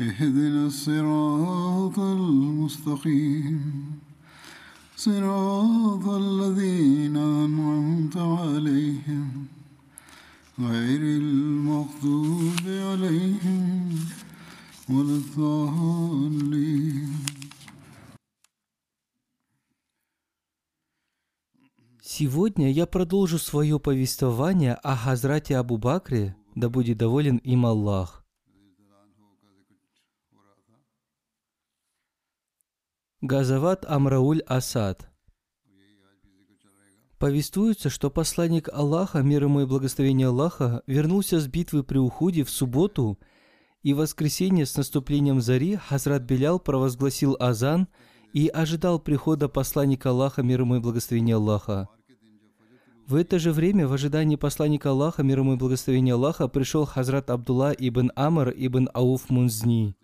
اهدنا الصراط المستقيم صراط الذين أنعمت عليهم غير المغضوب عليهم ولا الضالين Сегодня я продолжу свое повествование о Хазрате Абу Бакре, да будет доволен им Аллах. Газават Амрауль Асад Повествуется, что посланник Аллаха, мир ему и благословение Аллаха, вернулся с битвы при Ухуде в субботу, и в воскресенье с наступлением зари Хазрат Белял провозгласил азан и ожидал прихода посланника Аллаха, мир ему и благословение Аллаха. В это же время, в ожидании посланника Аллаха, мир ему и благословение Аллаха, пришел Хазрат Абдулла ибн Амр ибн Ауф Мунзни.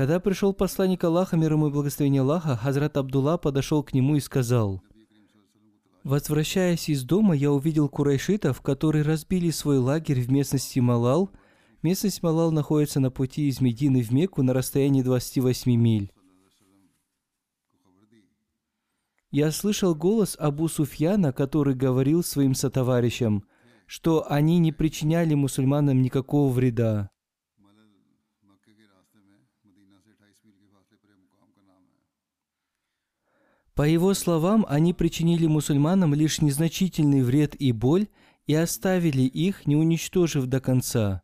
Когда пришел посланник Аллаха, мир ему и благословение Аллаха, Хазрат Абдулла подошел к нему и сказал, «Возвращаясь из дома, я увидел курайшитов, которые разбили свой лагерь в местности Малал. Местность Малал находится на пути из Медины в Мекку на расстоянии 28 миль. Я слышал голос Абу Суфьяна, который говорил своим сотоварищам, что они не причиняли мусульманам никакого вреда. По его словам, они причинили мусульманам лишь незначительный вред и боль и оставили их, не уничтожив до конца.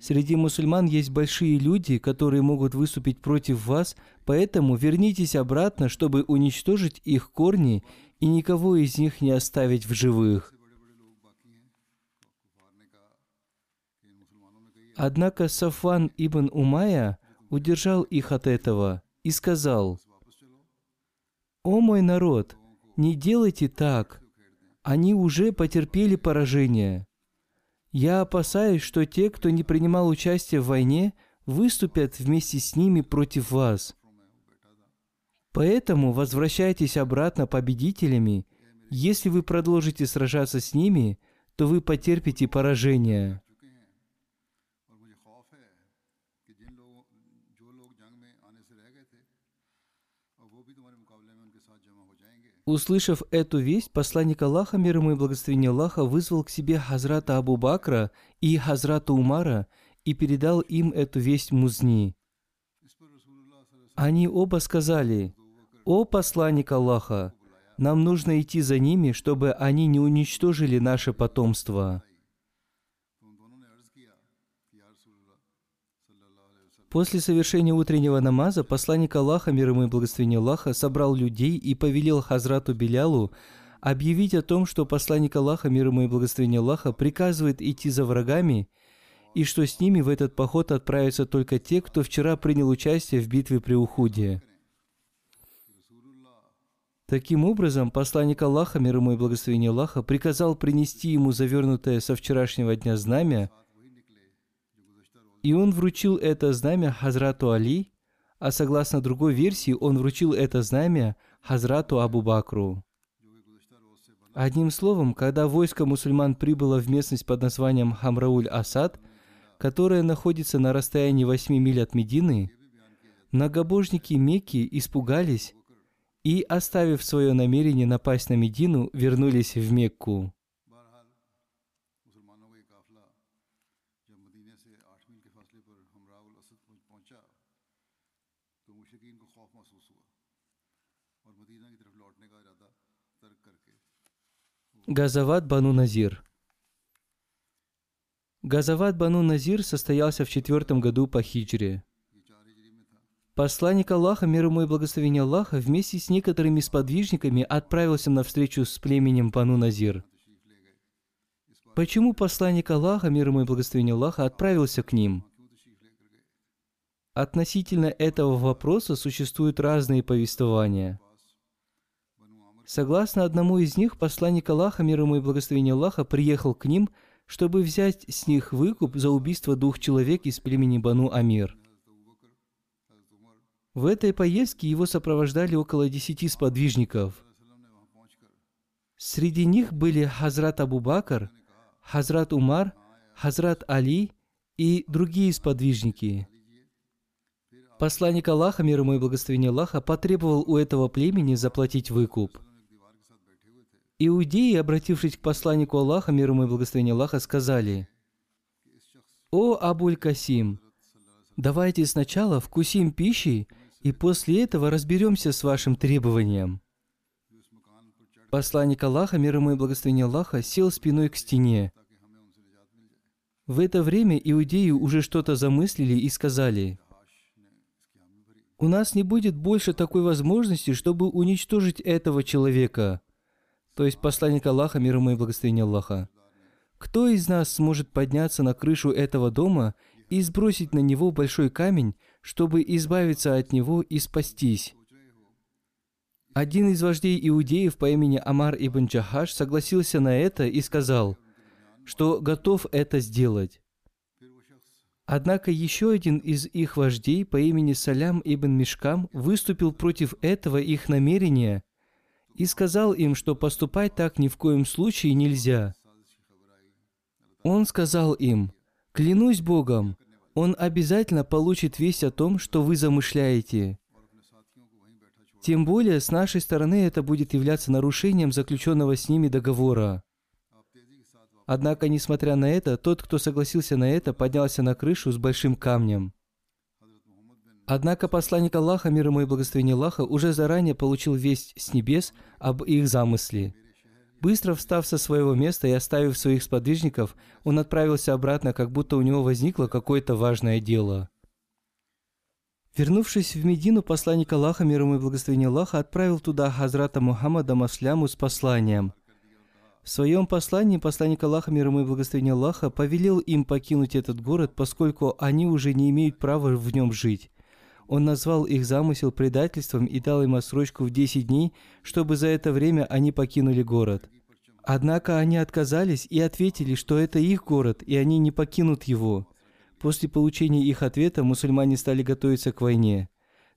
Среди мусульман есть большие люди, которые могут выступить против вас, поэтому вернитесь обратно, чтобы уничтожить их корни и никого из них не оставить в живых. Однако Сафан ибн Умая удержал их от этого и сказал, «О мой народ, не делайте так, они уже потерпели поражение». Я опасаюсь, что те, кто не принимал участие в войне, выступят вместе с ними против вас. Поэтому возвращайтесь обратно победителями. Если вы продолжите сражаться с ними, то вы потерпите поражение. Услышав эту весть, посланник Аллаха, мир ему и благословение Аллаха, вызвал к себе Хазрата Абу Бакра и Хазрата Умара и передал им эту весть Музни. Они оба сказали, «О посланник Аллаха, нам нужно идти за ними, чтобы они не уничтожили наше потомство». После совершения утреннего намаза посланник Аллаха, мир ему и благословение Аллаха, собрал людей и повелел Хазрату Белялу объявить о том, что посланник Аллаха, мир ему и благословение Аллаха, приказывает идти за врагами, и что с ними в этот поход отправятся только те, кто вчера принял участие в битве при Ухуде. Таким образом, посланник Аллаха, мир ему и благословение Аллаха, приказал принести ему завернутое со вчерашнего дня знамя – и он вручил это знамя Хазрату Али, а согласно другой версии, он вручил это знамя Хазрату Абу Бакру. Одним словом, когда войско мусульман прибыло в местность под названием Хамрауль-Асад, которая находится на расстоянии 8 миль от Медины, многобожники Мекки испугались и, оставив свое намерение напасть на Медину, вернулись в Мекку. Газават Бану Назир Газават Бану Назир состоялся в четвертом году по хиджре. Посланник Аллаха, мир ему и благословение Аллаха, вместе с некоторыми сподвижниками отправился на встречу с племенем Бану Назир. Почему посланник Аллаха, мир ему и благословение Аллаха, отправился к ним? Относительно этого вопроса существуют разные повествования. Согласно одному из них, посланник Аллаха, мир ему и благословение Аллаха, приехал к ним, чтобы взять с них выкуп за убийство двух человек из племени Бану Амир. В этой поездке его сопровождали около десяти сподвижников. Среди них были Хазрат Абу Бакр – Хазрат Умар, Хазрат Али и другие сподвижники. Посланник Аллаха, мир ему и благословение Аллаха, потребовал у этого племени заплатить выкуп. Иудеи, обратившись к посланнику Аллаха, мир ему и благословение Аллаха, сказали, «О Абуль Касим, давайте сначала вкусим пищи, и после этого разберемся с вашим требованием». Посланник Аллаха, мир ему и благословение Аллаха, сел спиной к стене. В это время иудеи уже что-то замыслили и сказали, «У нас не будет больше такой возможности, чтобы уничтожить этого человека». То есть посланник Аллаха, мир ему и благословение Аллаха. Кто из нас сможет подняться на крышу этого дома и сбросить на него большой камень, чтобы избавиться от него и спастись? Один из вождей иудеев по имени Амар ибн Джахаш согласился на это и сказал, что готов это сделать. Однако еще один из их вождей по имени Салям ибн Мишкам выступил против этого их намерения и сказал им, что поступать так ни в коем случае нельзя. Он сказал им, «Клянусь Богом, он обязательно получит весть о том, что вы замышляете. Тем более, с нашей стороны это будет являться нарушением заключенного с ними договора». Однако, несмотря на это, тот, кто согласился на это, поднялся на крышу с большим камнем. Однако посланник Аллаха, мир ему и благословение Аллаха, уже заранее получил весть с небес об их замысле. Быстро встав со своего места и оставив своих сподвижников, он отправился обратно, как будто у него возникло какое-то важное дело. Вернувшись в Медину, посланник Аллаха, мир ему и благословение Аллаха, отправил туда Хазрата Мухаммада Масляму с посланием. В своем послании посланник Аллаха, мир ему и благословение Аллаха, повелел им покинуть этот город, поскольку они уже не имеют права в нем жить. Он назвал их замысел предательством и дал им отсрочку в 10 дней, чтобы за это время они покинули город. Однако они отказались и ответили, что это их город, и они не покинут его. После получения их ответа мусульмане стали готовиться к войне.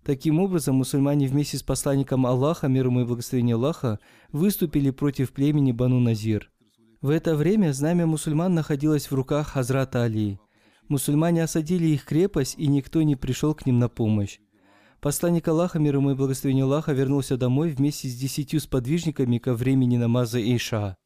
Таким образом, мусульмане вместе с посланником Аллаха, мир ему и благословение Аллаха, выступили против племени Бану Назир. В это время знамя мусульман находилось в руках Хазрата Али. Мусульмане осадили их крепость, и никто не пришел к ним на помощь. Посланник Аллаха, мир ему и благословение Аллаха, вернулся домой вместе с десятью сподвижниками ко времени намаза Иша.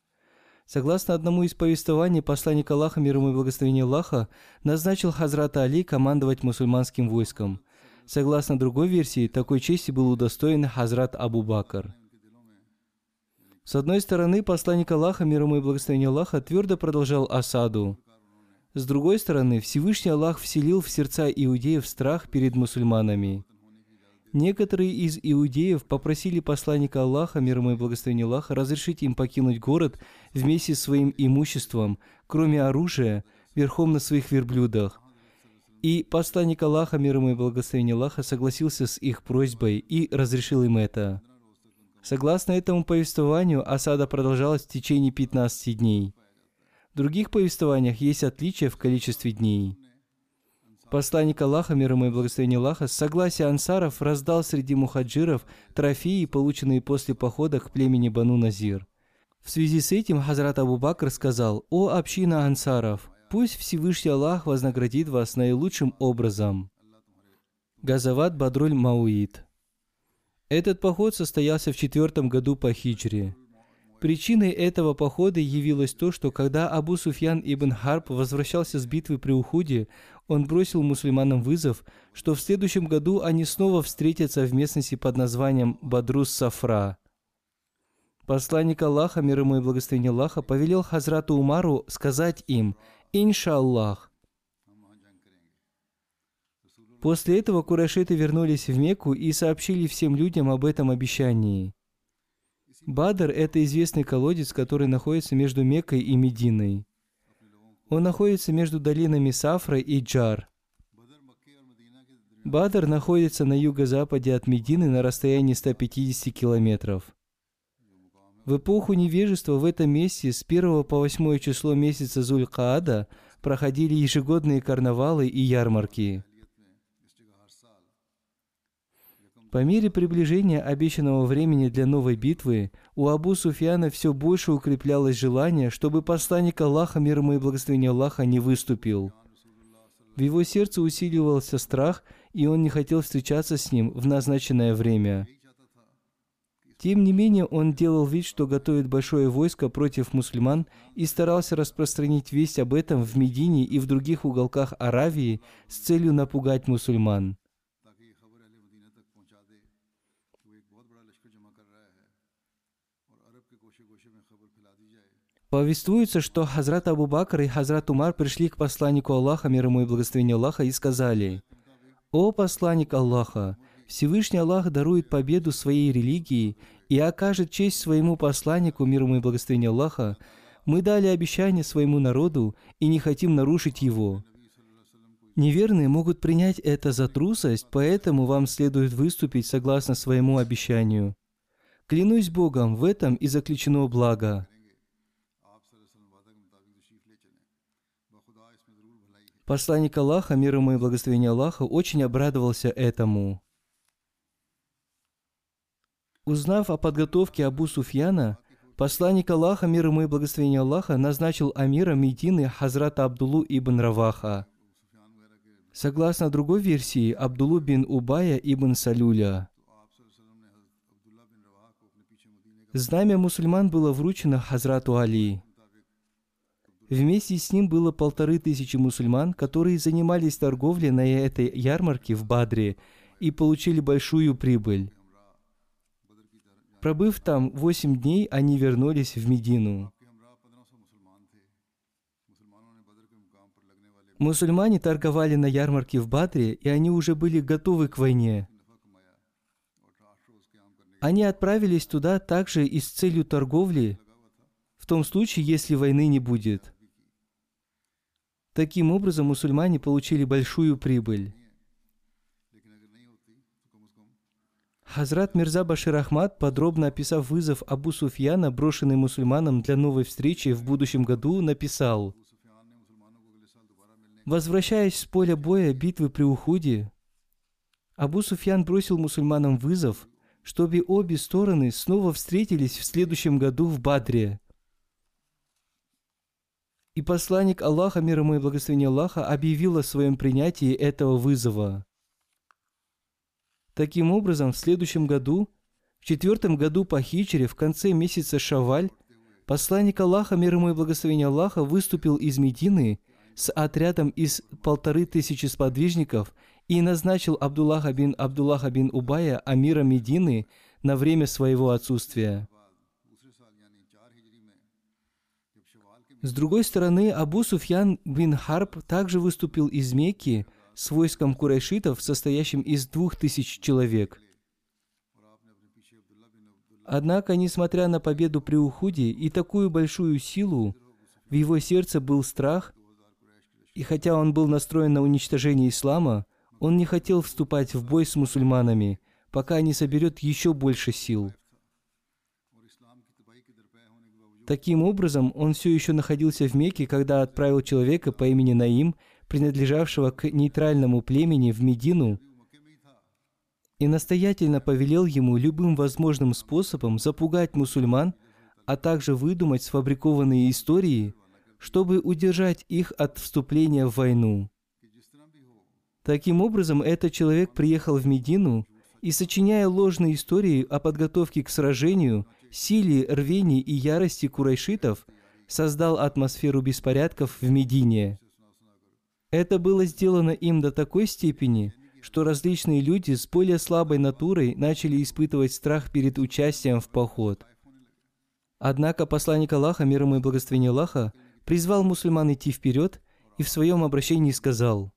Согласно одному из повествований, посланник Аллаха, мир ему и благословение Аллаха, назначил Хазрата Али командовать мусульманским войском. Согласно другой версии, такой чести был удостоен Хазрат Абу Бакр. С одной стороны, посланник Аллаха, мир ему и благословение Аллаха, твердо продолжал осаду. С другой стороны, Всевышний Аллах вселил в сердца иудеев страх перед мусульманами. Некоторые из иудеев попросили посланника Аллаха, мир ему и благословение Аллаха, разрешить им покинуть город вместе с своим имуществом, кроме оружия, верхом на своих верблюдах. И посланник Аллаха, мир ему и благословение Аллаха, согласился с их просьбой и разрешил им это. Согласно этому повествованию, осада продолжалась в течение 15 дней. В других повествованиях есть отличия в количестве дней. Посланник Аллаха, мир ему и благословение Аллаха, с согласия ансаров раздал среди мухаджиров трофеи, полученные после похода к племени Бану Назир. В связи с этим Хазрат Абу Бакр сказал, «О община ансаров, пусть Всевышний Аллах вознаградит вас наилучшим образом». Газават Бадруль Мауид Этот поход состоялся в четвертом году по хиджре. Причиной этого похода явилось то, что когда Абу Суфьян ибн Харб возвращался с битвы при Ухуде, он бросил мусульманам вызов, что в следующем году они снова встретятся в местности под названием Бадрус Сафра. Посланник Аллаха, мир ему и благословение Аллаха, повелел Хазрату Умару сказать им «Иншаллах». После этого курайшиты вернулись в Мекку и сообщили всем людям об этом обещании. Бадр – это известный колодец, который находится между Меккой и Мединой. Он находится между долинами Сафра и Джар. Бадр находится на юго-западе от Медины на расстоянии 150 километров. В эпоху невежества в этом месте с 1 по 8 число месяца Зуль-Каада проходили ежегодные карнавалы и ярмарки. По мере приближения обещанного времени для новой битвы, у Абу Суфьяна все больше укреплялось желание, чтобы посланник Аллаха, мир ему и благословение Аллаха, не выступил. В его сердце усиливался страх, и он не хотел встречаться с ним в назначенное время. Тем не менее, он делал вид, что готовит большое войско против мусульман и старался распространить весть об этом в Медине и в других уголках Аравии с целью напугать мусульман. Повествуется, что Хазрат Абу Бакр и Хазрат Умар пришли к посланнику Аллаха, мир ему и благословение Аллаха, и сказали, «О посланник Аллаха, Всевышний Аллах дарует победу своей религии и окажет честь своему посланнику, мир ему и благословение Аллаха, мы дали обещание своему народу и не хотим нарушить его. Неверные могут принять это за трусость, поэтому вам следует выступить согласно своему обещанию. Клянусь Богом, в этом и заключено благо. Посланник Аллаха, мир ему и благословение Аллаха, очень обрадовался этому. Узнав о подготовке Абу Суфьяна, посланник Аллаха, мир ему и благословение Аллаха, назначил амиром Медины Хазрата Абдулу ибн Раваха. Согласно другой версии, Абдулу бин Убая ибн Салюля. Знамя мусульман было вручено Хазрату Али. Вместе с ним было полторы тысячи мусульман, которые занимались торговлей на этой ярмарке в Бадре и получили большую прибыль. Пробыв там восемь дней, они вернулись в Медину. Мусульмане торговали на ярмарке в Бадре, и они уже были готовы к войне. Они отправились туда также и с целью торговли, в том случае, если войны не будет – Таким образом, мусульмане получили большую прибыль. Хазрат Мирза Башир Ахмад, подробно описав вызов Абу Суфьяна, брошенный мусульманам для новой встречи в будущем году, написал Возвращаясь с поля боя битвы при Ухуде, Абу Суфьян бросил мусульманам вызов, чтобы обе стороны снова встретились в следующем году в Бадре – и посланник Аллаха, мир ему и благословение Аллаха, объявил о своем принятии этого вызова. Таким образом, в следующем году, в четвертом году по хичере, в конце месяца Шаваль, посланник Аллаха, мир ему и благословение Аллаха, выступил из Медины с отрядом из полторы тысячи сподвижников и назначил Абдуллаха бин Абдуллаха бин Убая амира Медины на время своего отсутствия. С другой стороны, Абу Суфьян бин Харб также выступил из Мекки с войском курайшитов, состоящим из двух тысяч человек. Однако, несмотря на победу при Ухуде и такую большую силу, в его сердце был страх, и хотя он был настроен на уничтожение ислама, он не хотел вступать в бой с мусульманами, пока не соберет еще больше сил. Таким образом, он все еще находился в Мекке, когда отправил человека по имени Наим, принадлежавшего к нейтральному племени в Медину, и настоятельно повелел ему любым возможным способом запугать мусульман, а также выдумать сфабрикованные истории, чтобы удержать их от вступления в войну. Таким образом, этот человек приехал в Медину и, сочиняя ложные истории о подготовке к сражению – силе, рвении и ярости курайшитов создал атмосферу беспорядков в Медине. Это было сделано им до такой степени, что различные люди с более слабой натурой начали испытывать страх перед участием в поход. Однако посланник Аллаха, мир ему и благословение Аллаха, призвал мусульман идти вперед и в своем обращении сказал,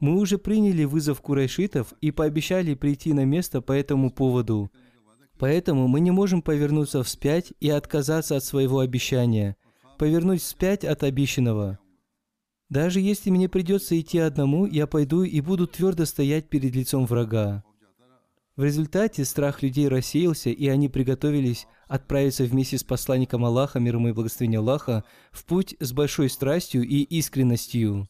«Мы уже приняли вызов курайшитов и пообещали прийти на место по этому поводу, поэтому мы не можем повернуться вспять и отказаться от своего обещания, повернуть вспять от обещанного. Даже если мне придется идти одному, я пойду и буду твердо стоять перед лицом врага. В результате страх людей рассеялся, и они приготовились отправиться вместе с посланником Аллаха, мир ему и благословение Аллаха, в путь с большой страстью и искренностью.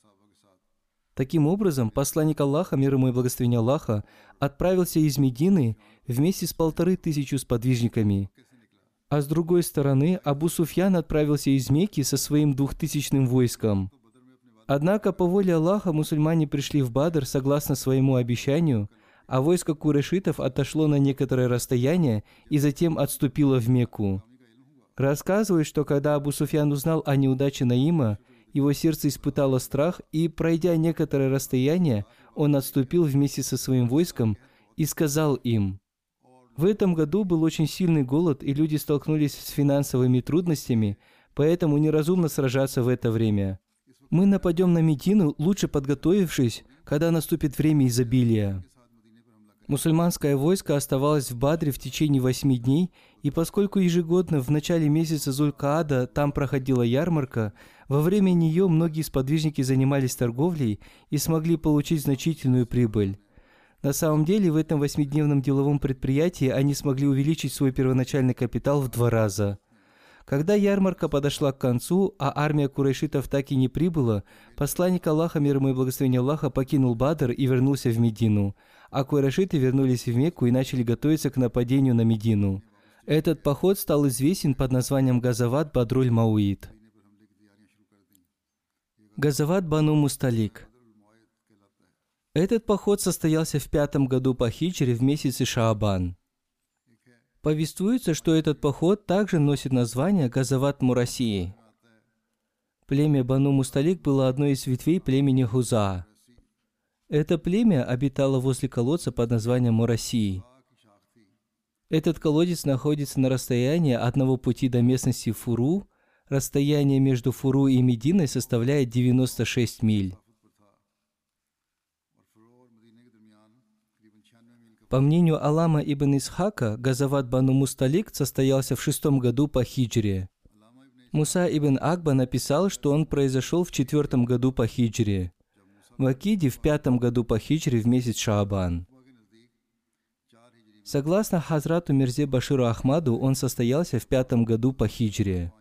Таким образом, посланник Аллаха, мир ему и благословение Аллаха, отправился из Медины вместе с полторы тысячу сподвижниками. А с другой стороны, Абу Суфьян отправился из Мекки со своим двухтысячным войском. Однако по воле Аллаха мусульмане пришли в Бадр согласно своему обещанию – а войско курешитов отошло на некоторое расстояние и затем отступило в Мекку. Рассказывают, что когда Абу Суфьян узнал о неудаче Наима, его сердце испытало страх, и, пройдя некоторое расстояние, он отступил вместе со своим войском и сказал им, «В этом году был очень сильный голод, и люди столкнулись с финансовыми трудностями, поэтому неразумно сражаться в это время. Мы нападем на Медину, лучше подготовившись, когда наступит время изобилия». Мусульманское войско оставалось в Бадре в течение восьми дней, и поскольку ежегодно в начале месяца Зулькаада там проходила ярмарка, во время нее многие сподвижники занимались торговлей и смогли получить значительную прибыль. На самом деле, в этом восьмидневном деловом предприятии они смогли увеличить свой первоначальный капитал в два раза. Когда ярмарка подошла к концу, а армия курайшитов так и не прибыла, посланник Аллаха, мир ему и благословение Аллаха, покинул Бадр и вернулся в Медину – а курайшиты вернулись в Мекку и начали готовиться к нападению на Медину. Этот поход стал известен под названием Газават Бадруль Мауид. Газават Бану Мусталик. Этот поход состоялся в пятом году по хиджре в месяце Шаабан. Повествуется, что этот поход также носит название Газават Мурасии. Племя Бану Мусталик было одной из ветвей племени Хуза. Это племя обитало возле колодца под названием Мурасии. Этот колодец находится на расстоянии одного пути до местности Фуру. Расстояние между Фуру и Мединой составляет 96 миль. По мнению Алама ибн Исхака, Газават Бану Мусталик состоялся в шестом году по хиджре. Муса ибн Акба написал, что он произошел в четвертом году по хиджре в Акиде в пятом году по хиджре в месяц Шаабан. Согласно Хазрату Мирзе Баширу Ахмаду, он состоялся в пятом году по хиджре.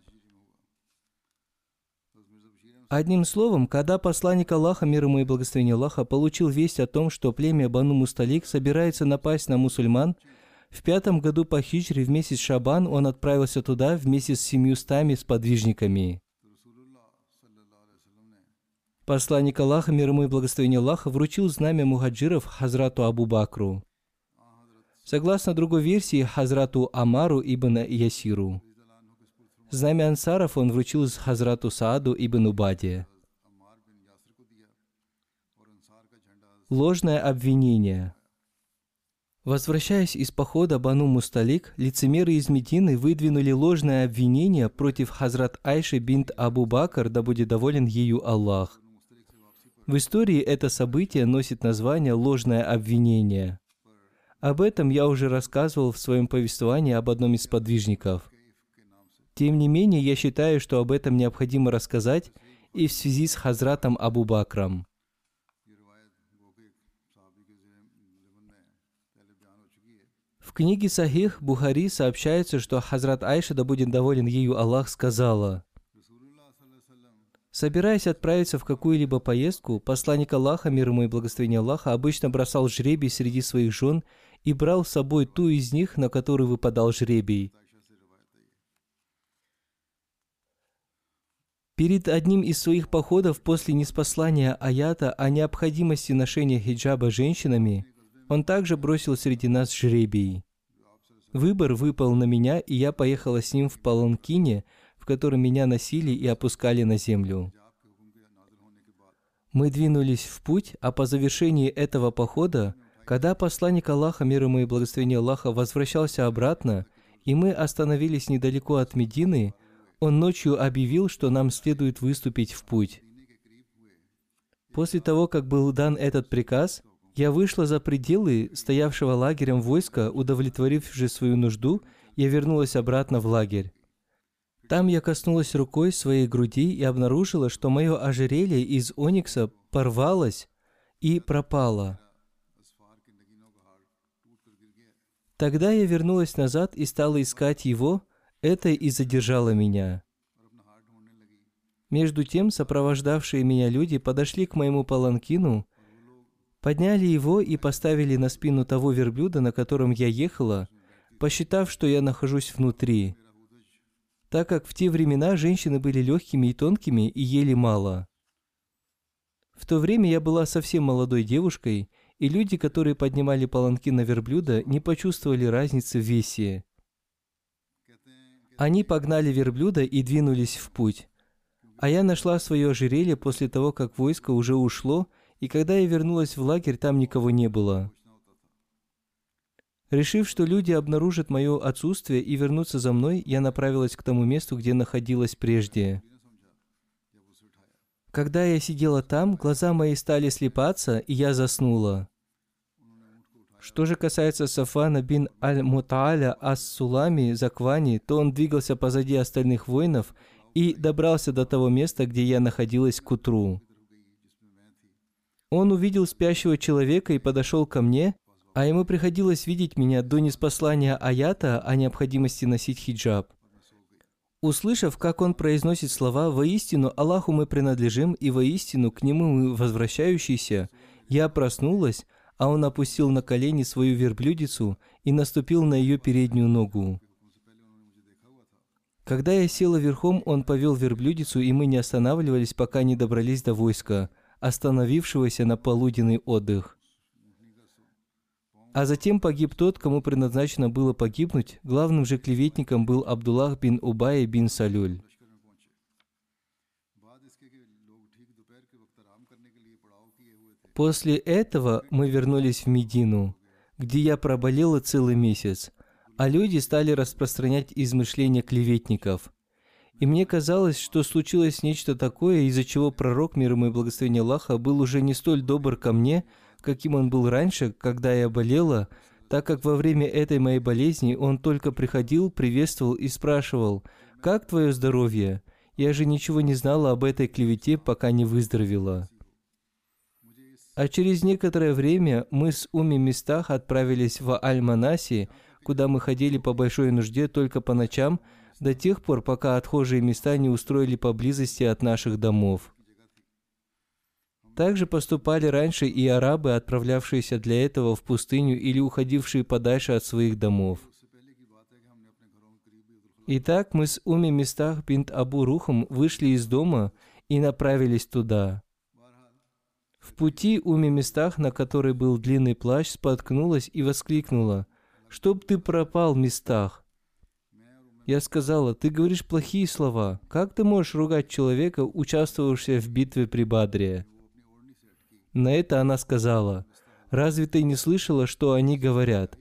Одним словом, когда посланник Аллаха, мир ему и благословение Аллаха, получил весть о том, что племя Бану Мусталик собирается напасть на мусульман, в пятом году по хиджре в месяц Шабан он отправился туда вместе с семьюстами сподвижниками. Посланник Аллаха, мир ему и благословение Аллаха, вручил знамя мухаджиров Хазрату Абу Бакру. Согласно другой версии, Хазрату Амару ибн Ясиру. Знамя ансаров он вручил Хазрату Сааду ибн Убаде. Ложное обвинение. Возвращаясь из похода Бану Мусталик, лицемеры из Медины выдвинули ложное обвинение против Хазрат Айши бинт Абу Бакр, да будет доволен ею Аллах. В истории это событие носит название «ложное обвинение». Об этом я уже рассказывал в своем повествовании об одном из подвижников. Тем не менее, я считаю, что об этом необходимо рассказать и в связи с Хазратом Абу Бакрам. В книге Сахих Бухари сообщается, что Хазрат Айша, да будет доволен ею Аллах, сказала – Собираясь отправиться в какую-либо поездку, посланник Аллаха, мир ему и благословение Аллаха, обычно бросал жребий среди своих жен и брал с собой ту из них, на которую выпадал жребий. Перед одним из своих походов после неспослания аята о необходимости ношения хиджаба женщинами, он также бросил среди нас жребий. Выбор выпал на меня, и я поехала с ним в Паланкине – в котором меня носили и опускали на землю. Мы двинулись в путь, а по завершении этого похода, когда посланник Аллаха, мир ему и благословение Аллаха, возвращался обратно, и мы остановились недалеко от Медины, он ночью объявил, что нам следует выступить в путь. После того, как был дан этот приказ, я вышла за пределы стоявшего лагерем войска, удовлетворив же свою нужду, я вернулась обратно в лагерь. Там я коснулась рукой своей груди и обнаружила, что мое ожерелье из оникса порвалось и пропало. Тогда я вернулась назад и стала искать его, это и задержало меня. Между тем, сопровождавшие меня люди подошли к моему паланкину, подняли его и поставили на спину того верблюда, на котором я ехала, посчитав, что я нахожусь внутри – так как в те времена женщины были легкими и тонкими и ели мало. В то время я была совсем молодой девушкой, и люди, которые поднимали паланки на верблюда, не почувствовали разницы в весе. Они погнали верблюда и двинулись в путь. А я нашла свое ожерелье после того, как войско уже ушло, и когда я вернулась в лагерь, там никого не было. Решив, что люди обнаружат мое отсутствие и вернутся за мной, я направилась к тому месту, где находилась прежде. Когда я сидела там, глаза мои стали слепаться, и я заснула. Что же касается Сафана бин Аль-Мутааля Ас-Сулами Заквани, то он двигался позади остальных воинов и добрался до того места, где я находилась к утру. Он увидел спящего человека и подошел ко мне, а ему приходилось видеть меня до неспослания аята о необходимости носить хиджаб. Услышав, как он произносит слова «Воистину Аллаху мы принадлежим, и воистину к Нему мы возвращающиеся», я проснулась, а он опустил на колени свою верблюдицу и наступил на ее переднюю ногу. Когда я села верхом, он повел верблюдицу, и мы не останавливались, пока не добрались до войска, остановившегося на полуденный отдых. А затем погиб тот, кому предназначено было погибнуть. Главным же клеветником был Абдуллах бин Убай бин Салюль. После этого мы вернулись в Медину, где я проболела целый месяц, а люди стали распространять измышления клеветников. И мне казалось, что случилось нечто такое, из-за чего пророк, мир ему и благословение Аллаха, был уже не столь добр ко мне, каким он был раньше, когда я болела, так как во время этой моей болезни он только приходил, приветствовал и спрашивал, «Как твое здоровье? Я же ничего не знала об этой клевете, пока не выздоровела». А через некоторое время мы с Уми Местах отправились в Аль-Манаси, куда мы ходили по большой нужде только по ночам, до тех пор, пока отхожие места не устроили поблизости от наших домов. Также поступали раньше и арабы, отправлявшиеся для этого в пустыню или уходившие подальше от своих домов. Итак, мы с Уми Местах бинт Абу Рухом вышли из дома и направились туда. В пути Уми Местах, на которой был длинный плащ, споткнулась и воскликнула, «Чтоб ты пропал, Местах!» Я сказала, «Ты говоришь плохие слова. Как ты можешь ругать человека, участвовавшего в битве при Бадре?» На это она сказала, «Разве ты не слышала, что они говорят?»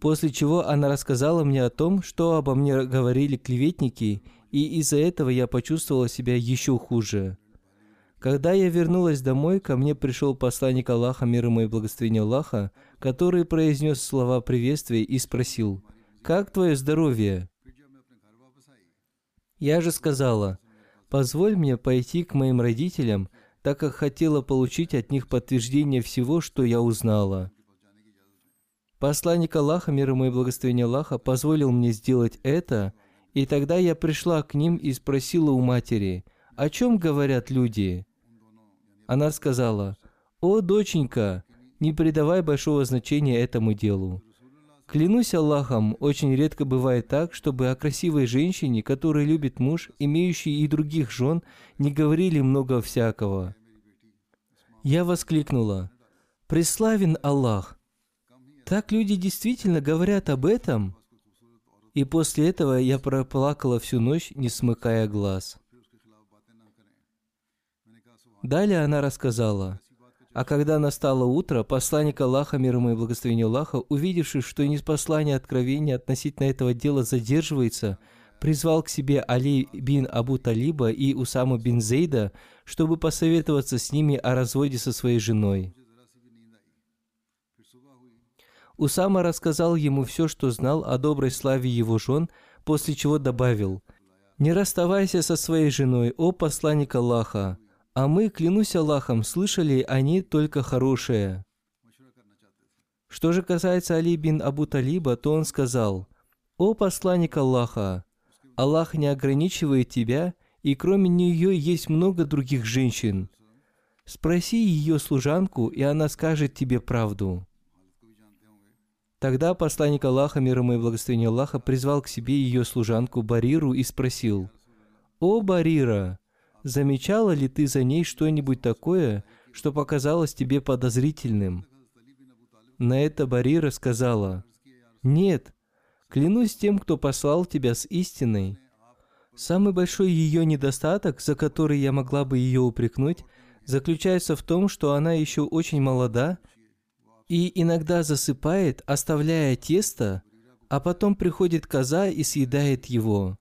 После чего она рассказала мне о том, что обо мне говорили клеветники, и из-за этого я почувствовала себя еще хуже. Когда я вернулась домой, ко мне пришел посланник Аллаха, мир ему и благословение Аллаха, который произнес слова приветствия и спросил, «Как твое здоровье?» Я же сказала, «Позволь мне пойти к моим родителям, так как хотела получить от них подтверждение всего, что я узнала. Посланник Аллаха, мир ему и благословение Аллаха, позволил мне сделать это, и тогда я пришла к ним и спросила у матери, о чем говорят люди. Она сказала, «О, доченька, не придавай большого значения этому делу. Клянусь Аллахом, очень редко бывает так, чтобы о красивой женщине, которая любит муж, имеющей и других жен, не говорили много всякого. Я воскликнула, «Преславен Аллах! Так люди действительно говорят об этом?» И после этого я проплакала всю ночь, не смыкая глаз. Далее она рассказала, а когда настало утро, посланник Аллаха, мир ему и благословение Аллаха, увидевший, что неспослание откровения относительно этого дела задерживается, призвал к себе Али бин Абу Талиба и Усаму бин Зейда, чтобы посоветоваться с ними о разводе со своей женой. Усама рассказал ему все, что знал о доброй славе его жен, после чего добавил, «Не расставайся со своей женой, о посланник Аллаха, а мы, клянусь Аллахом, слышали они только хорошее». Что же касается Али бин Абу Талиба, то он сказал, «О посланник Аллаха, Аллах не ограничивает тебя, и кроме нее есть много других женщин. Спроси ее служанку, и она скажет тебе правду». Тогда посланник Аллаха, мир ему и благословение Аллаха, призвал к себе ее служанку Бариру и спросил, «О, Барира, замечала ли ты за ней что-нибудь такое, что показалось тебе подозрительным?» На это Барира сказала, «Нет, клянусь тем, кто послал тебя с истиной. Самый большой ее недостаток, за который я могла бы ее упрекнуть, заключается в том, что она еще очень молода и иногда засыпает, оставляя тесто, а потом приходит коза и съедает его.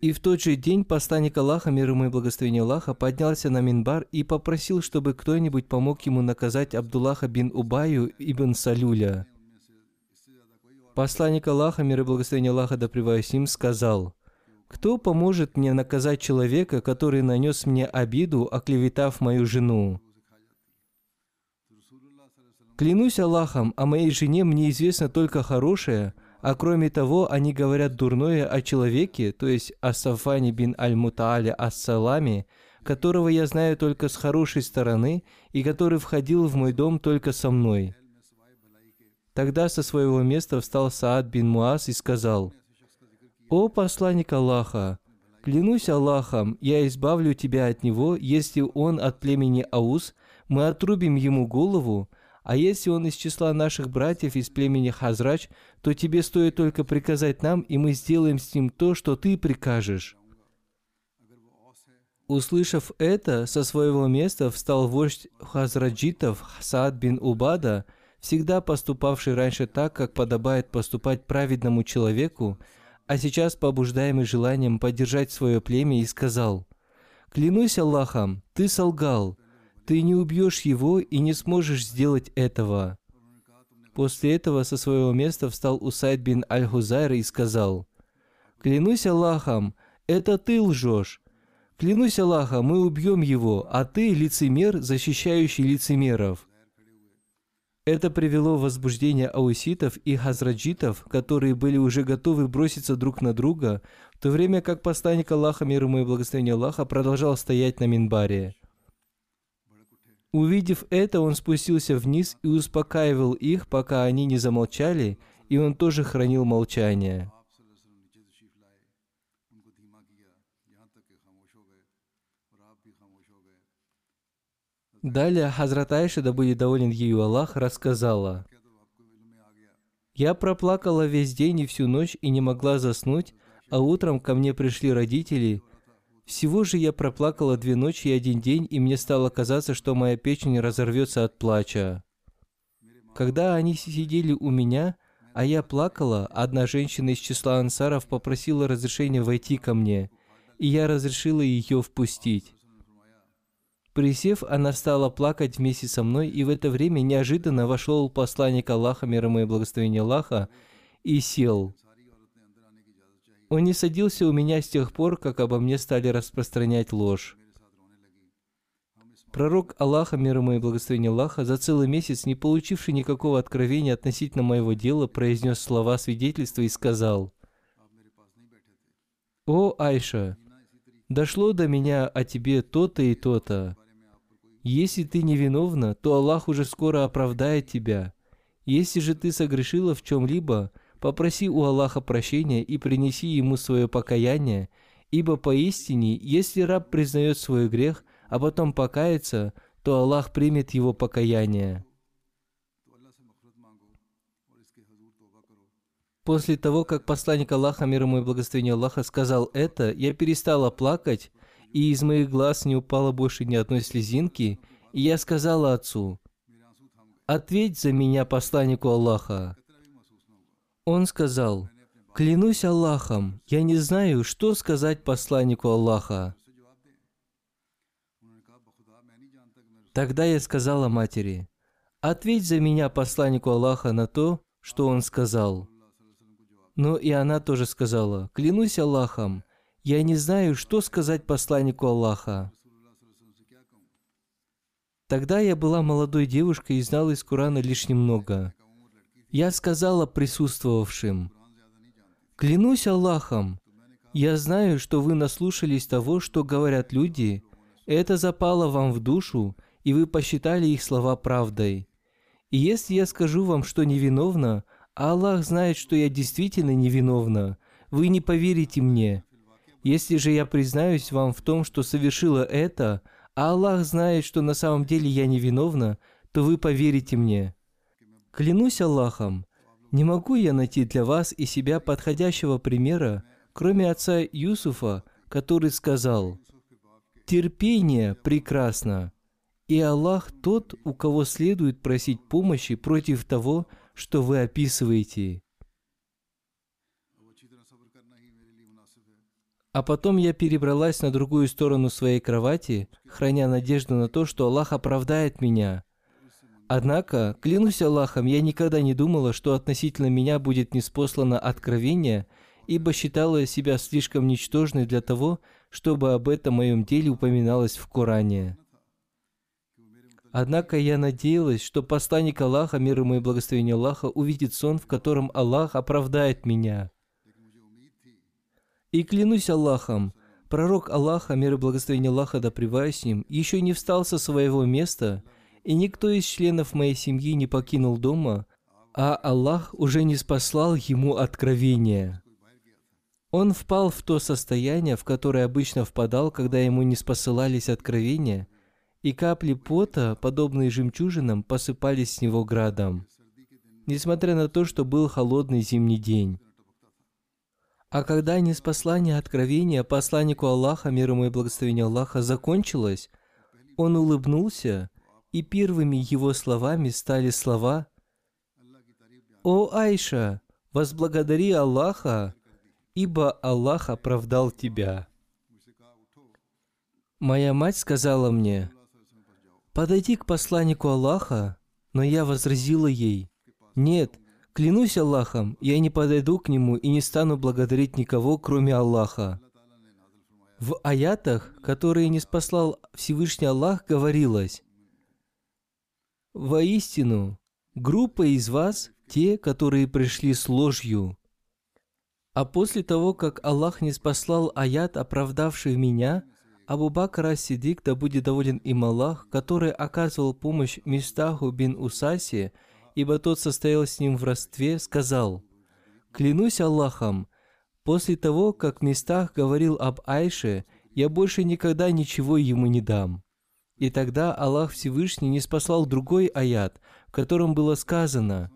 И в тот же день посланник Аллаха, мир ему и благословение Аллаха, поднялся на Минбар и попросил, чтобы кто-нибудь помог ему наказать Абдуллаха бин Убаю ибн Салюля. Посланник Аллаха, мир и благословение Аллаха, да с ним, сказал, «Кто поможет мне наказать человека, который нанес мне обиду, оклеветав мою жену?» Клянусь Аллахом, о моей жене мне известно только хорошее, а кроме того, они говорят дурное о человеке, то есть о Сафане бин Аль-Мутаале Ас-Салами, которого я знаю только с хорошей стороны и который входил в мой дом только со мной. Тогда со своего места встал Саад бин Муаз и сказал, «О посланник Аллаха, клянусь Аллахом, я избавлю тебя от него, если он от племени Аус, мы отрубим ему голову, а если он из числа наших братьев из племени Хазрач, то тебе стоит только приказать нам, и мы сделаем с ним то, что ты прикажешь». Услышав это, со своего места встал вождь хазраджитов Саад бин Убада, всегда поступавший раньше так, как подобает поступать праведному человеку, а сейчас побуждаемый желанием поддержать свое племя, и сказал, «Клянусь Аллахом, ты солгал, ты не убьешь его и не сможешь сделать этого. После этого со своего места встал Усайд бин Аль-Хузайр и сказал, «Клянусь Аллахом, это ты лжешь. Клянусь Аллахом, мы убьем его, а ты лицемер, защищающий лицемеров». Это привело в возбуждение ауситов и хазраджитов, которые были уже готовы броситься друг на друга, в то время как посланник Аллаха, мир ему и благословение Аллаха, продолжал стоять на минбаре. Увидев это, он спустился вниз и успокаивал их, пока они не замолчали, и он тоже хранил молчание. Далее Хазрат Айша, да будет доволен ею Аллах, рассказала, «Я проплакала весь день и всю ночь и не могла заснуть, а утром ко мне пришли родители – всего же я проплакала две ночи и один день, и мне стало казаться, что моя печень разорвется от плача. Когда они сидели у меня, а я плакала, одна женщина из числа ансаров попросила разрешения войти ко мне, и я разрешила ее впустить. Присев, она стала плакать вместе со мной, и в это время неожиданно вошел посланник Аллаха, мир ему и благословение Аллаха, и сел. Он не садился у меня с тех пор, как обо мне стали распространять ложь. Пророк Аллаха, мир ему и благословение Аллаха, за целый месяц, не получивший никакого откровения относительно моего дела, произнес слова свидетельства и сказал, «О, Айша, дошло до меня о тебе то-то и то-то. Если ты невиновна, то Аллах уже скоро оправдает тебя. Если же ты согрешила в чем-либо, Попроси у Аллаха прощения и принеси ему свое покаяние, ибо поистине, если раб признает свой грех, а потом покается, то Аллах примет его покаяние. После того, как посланник Аллаха, мир ему и благословение Аллаха, сказал это, я перестала плакать, и из моих глаз не упало больше ни одной слезинки, и я сказала отцу, «Ответь за меня посланнику Аллаха». Он сказал, «Клянусь Аллахом, я не знаю, что сказать посланнику Аллаха». Тогда я сказала матери, «Ответь за меня посланнику Аллаха на то, что он сказал». Но и она тоже сказала, «Клянусь Аллахом, я не знаю, что сказать посланнику Аллаха». Тогда я была молодой девушкой и знала из Корана лишь немного. Я сказала присутствовавшим, «Клянусь Аллахом, я знаю, что вы наслушались того, что говорят люди, это запало вам в душу, и вы посчитали их слова правдой. И если я скажу вам, что невиновна, а Аллах знает, что я действительно невиновна, вы не поверите мне. Если же я признаюсь вам в том, что совершила это, а Аллах знает, что на самом деле я невиновна, то вы поверите мне. Клянусь Аллахом, не могу я найти для вас и себя подходящего примера, кроме отца Юсуфа, который сказал, «Терпение прекрасно, и Аллах тот, у кого следует просить помощи против того, что вы описываете». А потом я перебралась на другую сторону своей кровати, храня надежду на то, что Аллах оправдает меня. Однако, клянусь Аллахом, я никогда не думала, что относительно меня будет неспослано откровение, ибо считала себя слишком ничтожной для того, чтобы об этом моем деле упоминалось в Коране. Однако я надеялась, что посланник Аллаха, мир ему и благословение Аллаха, увидит сон, в котором Аллах оправдает меня – и клянусь Аллахом, пророк Аллаха, мир и благословение Аллаха да с ним, еще не встал со своего места, и никто из членов моей семьи не покинул дома, а Аллах уже не спаслал ему откровение. Он впал в то состояние, в которое обычно впадал, когда ему не спосылались откровения, и капли пота, подобные жемчужинам, посыпались с него градом. Несмотря на то, что был холодный зимний день. А когда неспослание откровения посланнику Аллаха, мир ему и благословение Аллаха, закончилось, он улыбнулся, и первыми его словами стали слова «О Айша, возблагодари Аллаха, ибо Аллах оправдал тебя». Моя мать сказала мне, «Подойди к посланнику Аллаха», но я возразила ей, «Нет, Клянусь Аллахом, я не подойду к нему и не стану благодарить никого, кроме Аллаха. В аятах, которые не спаслал Всевышний Аллах, говорилось, «Воистину, группа из вас – те, которые пришли с ложью». А после того, как Аллах не спаслал аят, оправдавший меня, Абу Бакр Ас-Сидик, да будет доволен им Аллах, который оказывал помощь Мистаху бин Усаси – ибо тот состоял с ним в родстве, сказал, «Клянусь Аллахом, после того, как в местах говорил об Айше, я больше никогда ничего ему не дам». И тогда Аллах Всевышний не спасал другой аят, в котором было сказано –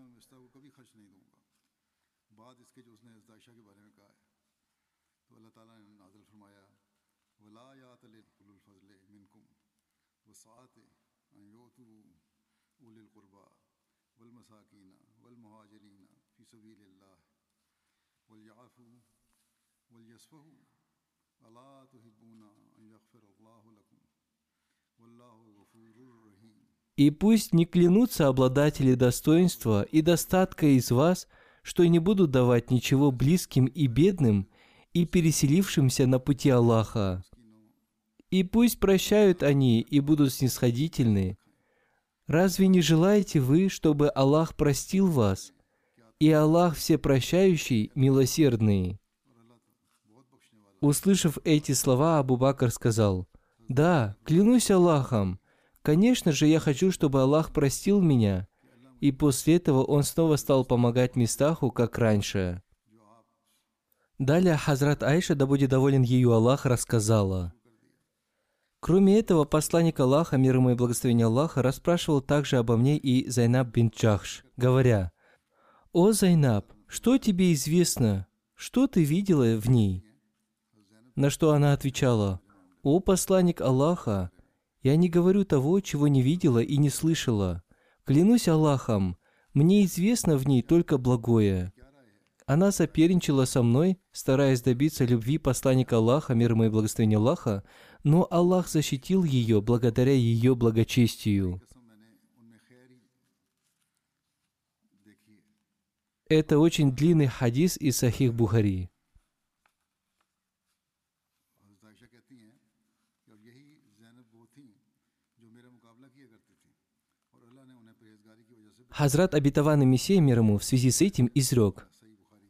И пусть не клянутся обладатели достоинства и достатка из вас, что не будут давать ничего близким и бедным и переселившимся на пути Аллаха. И пусть прощают они и будут снисходительны. Разве не желаете вы, чтобы Аллах простил вас? И Аллах всепрощающий, милосердный. Услышав эти слова, Абу Бакр сказал, «Да, клянусь Аллахом, Конечно же, я хочу, чтобы Аллах простил меня. И после этого он снова стал помогать Мистаху, как раньше. Далее Хазрат Айша, да будет доволен ею Аллах, рассказала. Кроме этого, посланник Аллаха, мир ему и благословение Аллаха, расспрашивал также обо мне и Зайнаб бинт Джахш, говоря, «О, Зайнаб, что тебе известно? Что ты видела в ней?» На что она отвечала, «О посланник Аллаха, я не говорю того, чего не видела и не слышала. Клянусь Аллахом, мне известно в ней только благое. Она соперничала со мной, стараясь добиться любви посланника Аллаха, мир ему и благословения Аллаха, но Аллах защитил ее благодаря ее благочестию. Это очень длинный хадис из Сахих Бухари. Хазрат обетованный Мессия мир ему в связи с этим изрек.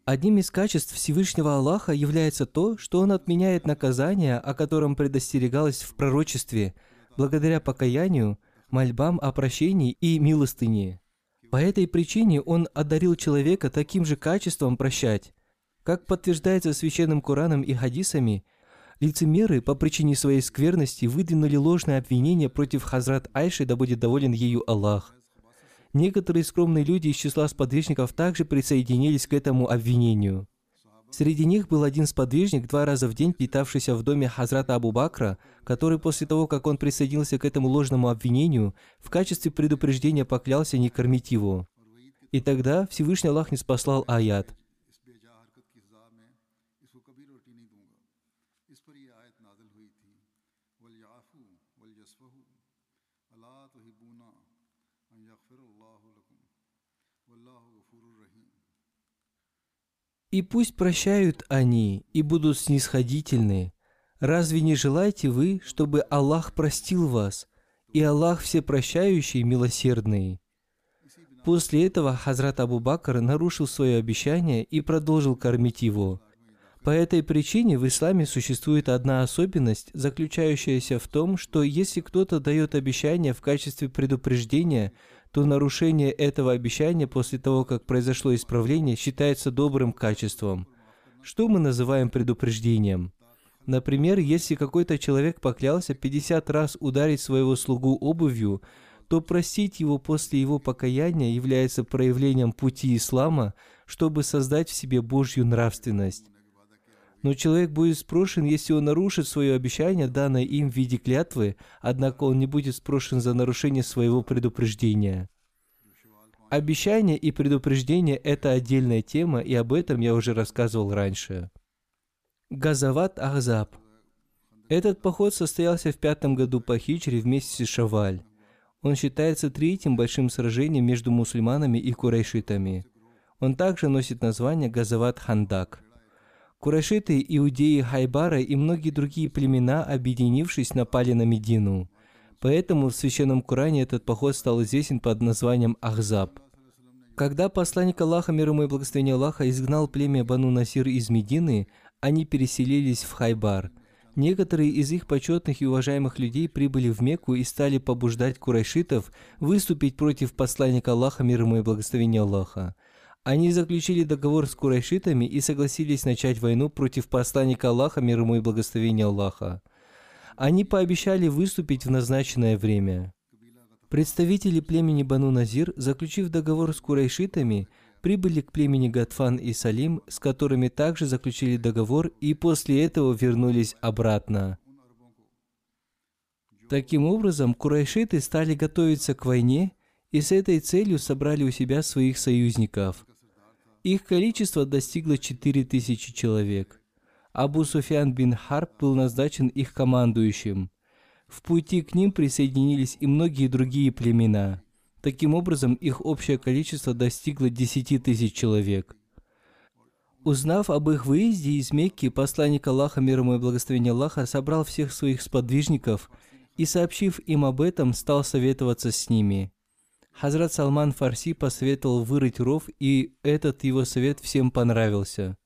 Одним из качеств Всевышнего Аллаха является то, что Он отменяет наказание, о котором предостерегалось в пророчестве, благодаря покаянию, мольбам о прощении и милостыне. По этой причине Он одарил человека таким же качеством прощать. Как подтверждается священным Кораном и хадисами, лицемеры по причине своей скверности выдвинули ложное обвинение против Хазрат Айши, да будет доволен ею Аллах. Некоторые скромные люди из числа сподвижников также присоединились к этому обвинению. Среди них был один сподвижник, два раза в день питавшийся в доме Хазрата Абу Бакра, который после того, как он присоединился к этому ложному обвинению, в качестве предупреждения поклялся не кормить его. И тогда Всевышний Аллах не спаслал аят. И пусть прощают они и будут снисходительны. Разве не желаете вы, чтобы Аллах простил вас, и Аллах всепрощающий, милосердный? После этого Хазрат Абу Бакр нарушил свое обещание и продолжил кормить его. По этой причине в исламе существует одна особенность, заключающаяся в том, что если кто-то дает обещание в качестве предупреждения, то нарушение этого обещания после того, как произошло исправление, считается добрым качеством. Что мы называем предупреждением? Например, если какой-то человек поклялся 50 раз ударить своего слугу обувью, то простить его после его покаяния является проявлением пути ислама, чтобы создать в себе Божью нравственность. Но человек будет спрошен, если он нарушит свое обещание, данное им в виде клятвы, однако он не будет спрошен за нарушение своего предупреждения. Обещание и предупреждение – это отдельная тема, и об этом я уже рассказывал раньше. Газават Ахзаб. Этот поход состоялся в пятом году по хиджре в месяце Шаваль. Он считается третьим большим сражением между мусульманами и курайшитами. Он также носит название Газават Хандак. Курайшиты, иудеи Хайбара и многие другие племена, объединившись, напали на Медину. Поэтому в Священном Коране этот поход стал известен под названием Ахзаб. Когда посланник Аллаха, мир ему и благословение Аллаха, изгнал племя Бану Насир из Медины, они переселились в Хайбар. Некоторые из их почетных и уважаемых людей прибыли в Мекку и стали побуждать курайшитов выступить против посланника Аллаха, мир ему и благословение Аллаха. Они заключили договор с курайшитами и согласились начать войну против посланника Аллаха, мир ему и благословение Аллаха. Они пообещали выступить в назначенное время. Представители племени Бану Назир, заключив договор с курайшитами, прибыли к племени Гатфан и Салим, с которыми также заключили договор и после этого вернулись обратно. Таким образом, курайшиты стали готовиться к войне и с этой целью собрали у себя своих союзников. Их количество достигло 4000 человек. Абу Суфян бин Харб был назначен их командующим. В пути к ним присоединились и многие другие племена. Таким образом, их общее количество достигло 10 тысяч человек. Узнав об их выезде из Мекки, посланник Аллаха, мир ему и благословение Аллаха, собрал всех своих сподвижников и, сообщив им об этом, стал советоваться с ними. Хазрат Салман Фарси посоветовал вырыть ров, и этот его совет всем понравился.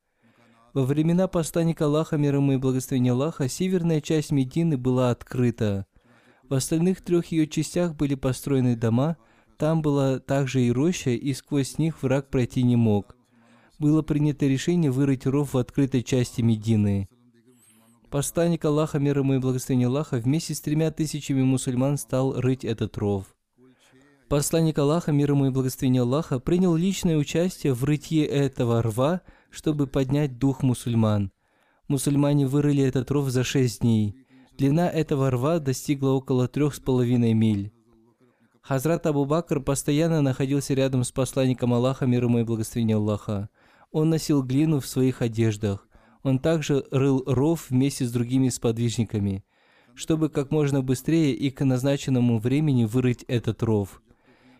Во времена посланника Аллаха, мир ему и благословение Аллаха, северная часть Медины была открыта. В остальных трех ее частях были построены дома, там была также и роща, и сквозь них враг пройти не мог. Было принято решение вырыть ров в открытой части Медины. Посланник Аллаха, мир ему и благословение Аллаха, вместе с тремя тысячами мусульман стал рыть этот ров. Посланник Аллаха, мир ему и благословение Аллаха, принял личное участие в рытье этого рва, чтобы поднять дух мусульман. Мусульмане вырыли этот ров за шесть дней. Длина этого рва достигла около трех с половиной миль. Хазрат Абу Бакр постоянно находился рядом с посланником Аллаха, мир ему и благословение Аллаха. Он носил глину в своих одеждах. Он также рыл ров вместе с другими сподвижниками, чтобы как можно быстрее и к назначенному времени вырыть этот ров.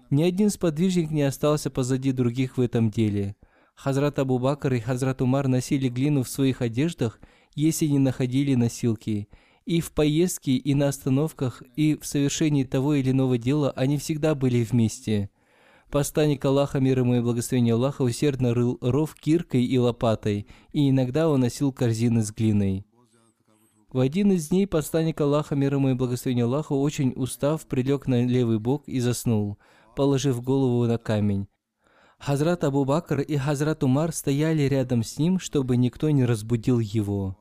Ни один сподвижник не остался позади других в этом деле. Хазрат Абу Бакр и Хазрат Умар носили глину в своих одеждах, если не находили носилки – и в поездке, и на остановках, и в совершении того или иного дела они всегда были вместе. Посланник Аллаха, мир ему и благословение Аллаха, усердно рыл ров киркой и лопатой, и иногда он носил корзины с глиной. В один из дней посланник Аллаха, мир ему и благословение Аллаха, очень устав, прилег на левый бок и заснул, положив голову на камень. Хазрат Абу Бакр и Хазрат Умар стояли рядом с ним, чтобы никто не разбудил его.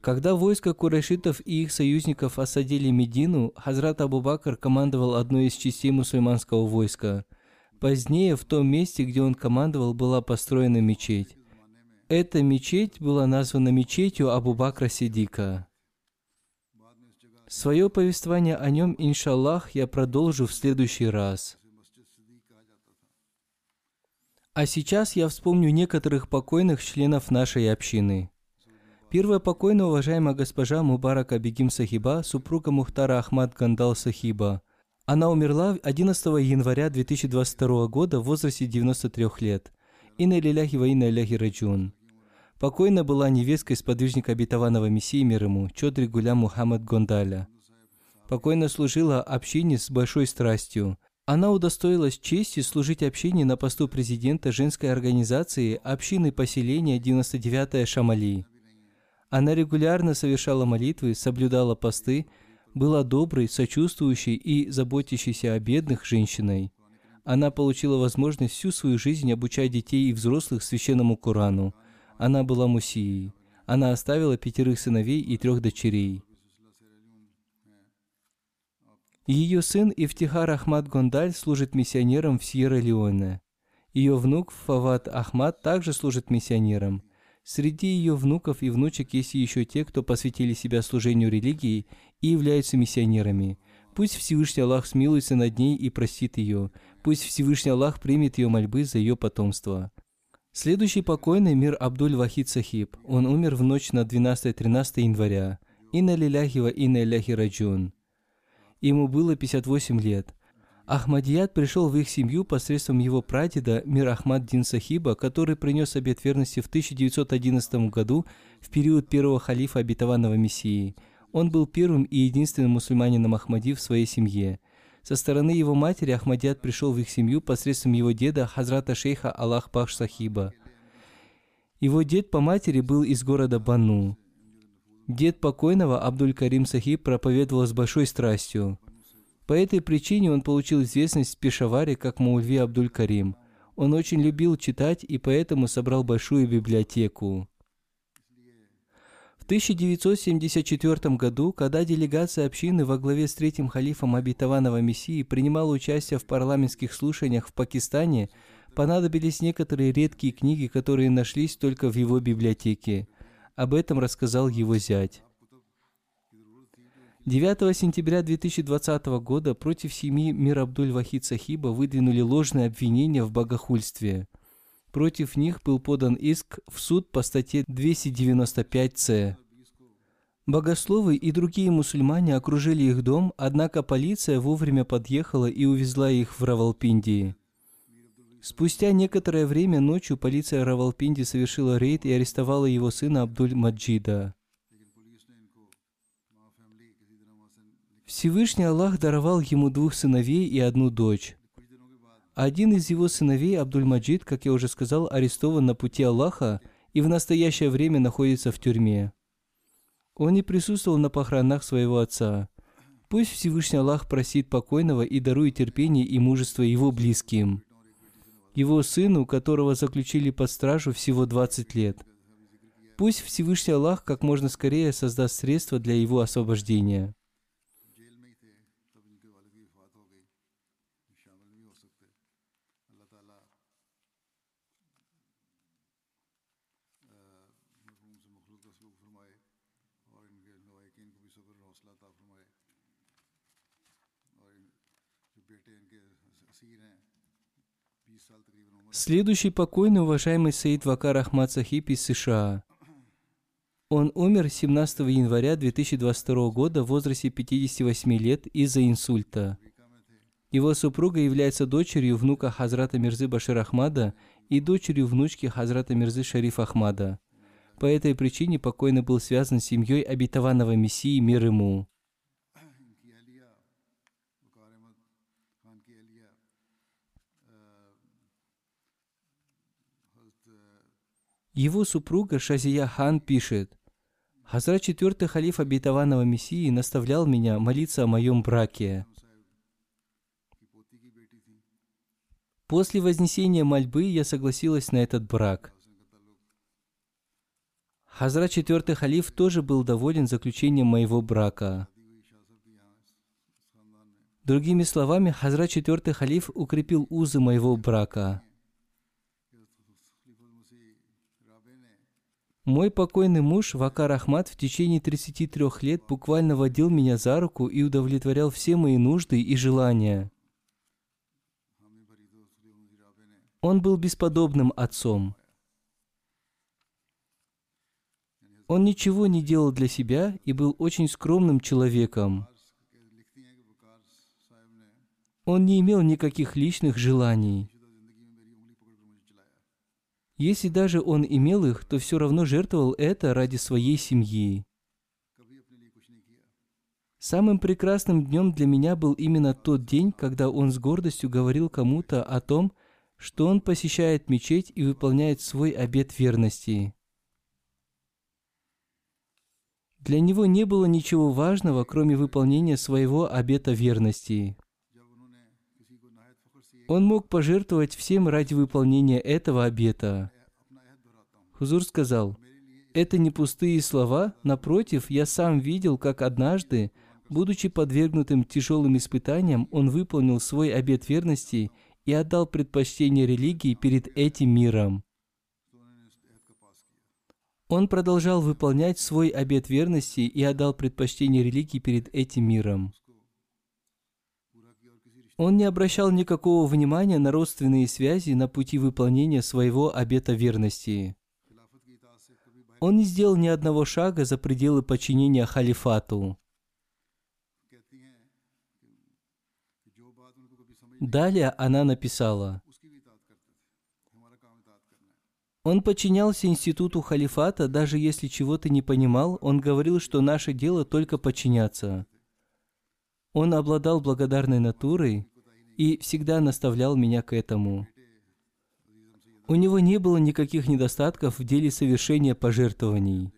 Когда войско курайшитов и их союзников осадили Медину, Хазрат Абу Бакр командовал одной из частей мусульманского войска. Позднее в том месте, где он командовал, была построена мечеть. Эта мечеть была названа мечетью Абу Бакра Сидика. Свое повествование о нем, иншаллах, я продолжу в следующий раз. А сейчас я вспомню некоторых покойных членов нашей общины. Первая покойная уважаемая госпожа Мубарака Бегим Сахиба, супруга Мухтара Ахмад Гандал Сахиба. Она умерла 11 января 2022 года в возрасте 93 лет. Инна лиляхи ва инна ляхи раджун. Покойна была невесткой сподвижника обетованного Мессии мир ему, Чодри Гуля Мухаммад Гондаля. Покойно служила общине с большой страстью. Она удостоилась чести служить общине на посту президента женской организации общины поселения 99-я Шамали. Она регулярно совершала молитвы, соблюдала посты, была доброй, сочувствующей и заботящейся о бедных женщиной. Она получила возможность всю свою жизнь обучать детей и взрослых священному Корану. Она была мусией. Она оставила пятерых сыновей и трех дочерей. Ее сын Ифтихар Ахмад Гондаль служит миссионером в Сьерра-Леоне. Ее внук Фават Ахмад также служит миссионером – Среди ее внуков и внучек есть еще те, кто посвятили себя служению религии и являются миссионерами. Пусть Всевышний Аллах смилуется над ней и простит ее. Пусть Всевышний Аллах примет ее мольбы за ее потомство. Следующий покойный мир Абдуль Вахид Сахиб. Он умер в ночь на 12-13 января. Инна лиляхи инна ляхи раджун. Ему было 58 лет. Ахмадият пришел в их семью посредством его прадеда Мир Ахмад Дин Сахиба, который принес обет верности в 1911 году в период первого халифа обетованного Мессии. Он был первым и единственным мусульманином Ахмади в своей семье. Со стороны его матери Ахмадият пришел в их семью посредством его деда Хазрата шейха Аллах Бахш Сахиба. Его дед по матери был из города Бану. Дед покойного Абдуль Карим Сахиб проповедовал с большой страстью – по этой причине он получил известность в Пешаваре как Маульви Абдуль-Карим. Он очень любил читать и поэтому собрал большую библиотеку. В 1974 году, когда делегация общины во главе с третьим халифом обетованного Мессии принимала участие в парламентских слушаниях в Пакистане, понадобились некоторые редкие книги, которые нашлись только в его библиотеке. Об этом рассказал его зять. 9 сентября 2020 года против семьи Мир Абдуль Вахид Сахиба выдвинули ложные обвинения в богохульстве. Против них был подан иск в суд по статье 295-С. Богословы и другие мусульмане окружили их дом, однако полиция вовремя подъехала и увезла их в Равалпиндии. Спустя некоторое время ночью полиция Равалпинди совершила рейд и арестовала его сына Абдуль Маджида. Всевышний Аллах даровал ему двух сыновей и одну дочь. Один из его сыновей, Абдуль-Маджид, как я уже сказал, арестован на пути Аллаха и в настоящее время находится в тюрьме. Он не присутствовал на похоронах своего отца. Пусть Всевышний Аллах просит покойного и дарует терпение и мужество его близким. Его сыну, которого заключили под стражу всего 20 лет. Пусть Всевышний Аллах как можно скорее создаст средства для его освобождения. Следующий покойный уважаемый Саид Вакар Ахмад Сахиб из США. Он умер 17 января 2022 года в возрасте 58 лет из-за инсульта. Его супруга является дочерью внука Хазрата Мирзы Башир Ахмада и дочерью внучки Хазрата Мирзы Шариф Ахмада. По этой причине покойный был связан с семьей обетованного Мессии мир ему. Его супруга Шазия Хан пишет, «Хазра четвертый халиф обетованного Мессии наставлял меня молиться о моем браке. После вознесения мольбы я согласилась на этот брак. Хазра четвертый халиф тоже был доволен заключением моего брака. Другими словами, Хазра четвертый халиф укрепил узы моего брака. Мой покойный муж Вакар Ахмат в течение 33 лет буквально водил меня за руку и удовлетворял все мои нужды и желания. Он был бесподобным отцом. Он ничего не делал для себя и был очень скромным человеком. Он не имел никаких личных желаний. Если даже он имел их, то все равно жертвовал это ради своей семьи. Самым прекрасным днем для меня был именно тот день, когда он с гордостью говорил кому-то о том, что он посещает мечеть и выполняет свой обет верности. Для него не было ничего важного, кроме выполнения своего обета верности. Он мог пожертвовать всем ради выполнения этого обета. Хузур сказал, «Это не пустые слова, напротив, я сам видел, как однажды, будучи подвергнутым тяжелым испытаниям, он выполнил свой обет верности и отдал предпочтение религии перед этим миром. Он продолжал выполнять свой обет верности и отдал предпочтение религии перед этим миром. Он не обращал никакого внимания на родственные связи на пути выполнения своего обета верности. Он не сделал ни одного шага за пределы подчинения халифату. Далее она написала. Он подчинялся институту халифата, даже если чего-то не понимал, он говорил, что наше дело только подчиняться. Он обладал благодарной натурой и всегда наставлял меня к этому. У него не было никаких недостатков в деле совершения пожертвований.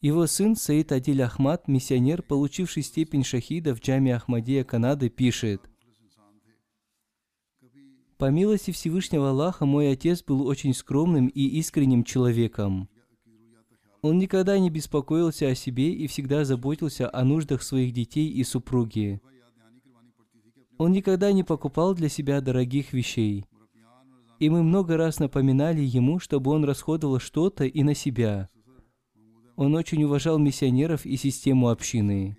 Его сын Саид Адиль Ахмад, миссионер, получивший степень шахида в джаме Ахмадия Канады, пишет, «По милости Всевышнего Аллаха мой отец был очень скромным и искренним человеком. Он никогда не беспокоился о себе и всегда заботился о нуждах своих детей и супруги. Он никогда не покупал для себя дорогих вещей. И мы много раз напоминали ему, чтобы он расходовал что-то и на себя. Он очень уважал миссионеров и систему общины.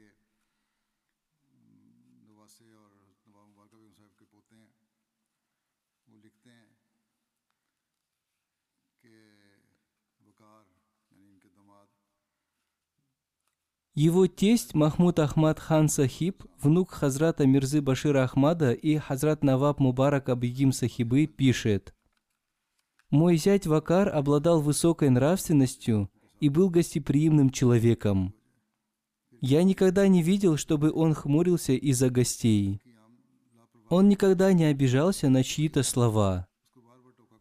Его тесть Махмуд Ахмад хан Сахиб, внук Хазрата Мирзы Башира Ахмада и Хазрат Наваб Мубарак Абигим Сахибы, пишет, «Мой зять Вакар обладал высокой нравственностью и был гостеприимным человеком. Я никогда не видел, чтобы он хмурился из-за гостей. Он никогда не обижался на чьи-то слова.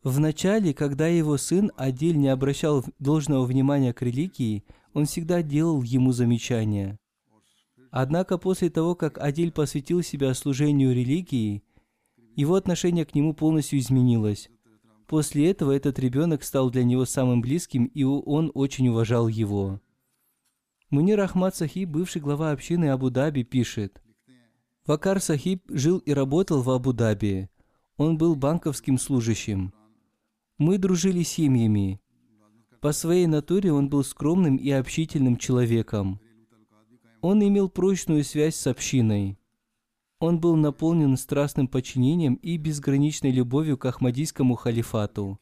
Вначале, когда его сын Адиль не обращал должного внимания к религии, он всегда делал ему замечания. Однако после того, как Адиль посвятил себя служению религии, его отношение к нему полностью изменилось. После этого этот ребенок стал для него самым близким, и он очень уважал его. Мунир Ахмад Сахиб, бывший глава общины Абу-Даби, пишет, Вакар Сахиб жил и работал в Абу-Даби. Он был банковским служащим. Мы дружили семьями. По своей натуре он был скромным и общительным человеком. Он имел прочную связь с общиной. Он был наполнен страстным подчинением и безграничной любовью к Ахмадийскому халифату.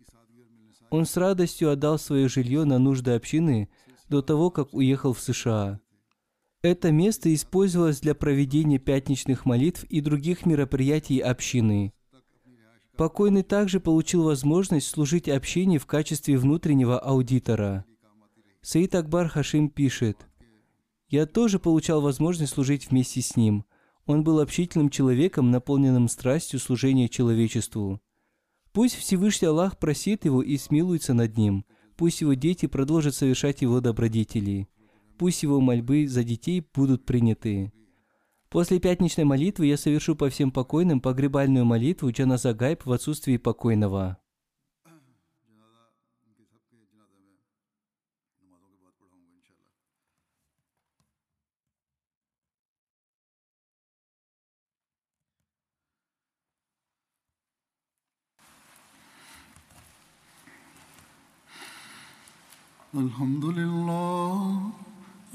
Он с радостью отдал свое жилье на нужды общины до того, как уехал в США. Это место использовалось для проведения пятничных молитв и других мероприятий общины. Покойный также получил возможность служить общине в качестве внутреннего аудитора. Саид Акбар Хашим пишет, «Я тоже получал возможность служить вместе с ним. Он был общительным человеком, наполненным страстью служения человечеству. Пусть Всевышний Аллах просит его и смилуется над ним. Пусть его дети продолжат совершать его добродетели. Пусть его мольбы за детей будут приняты. После пятничной молитвы я совершу по всем покойным погребальную молитву Джаназа Гайб в отсутствии покойного. الحمد لله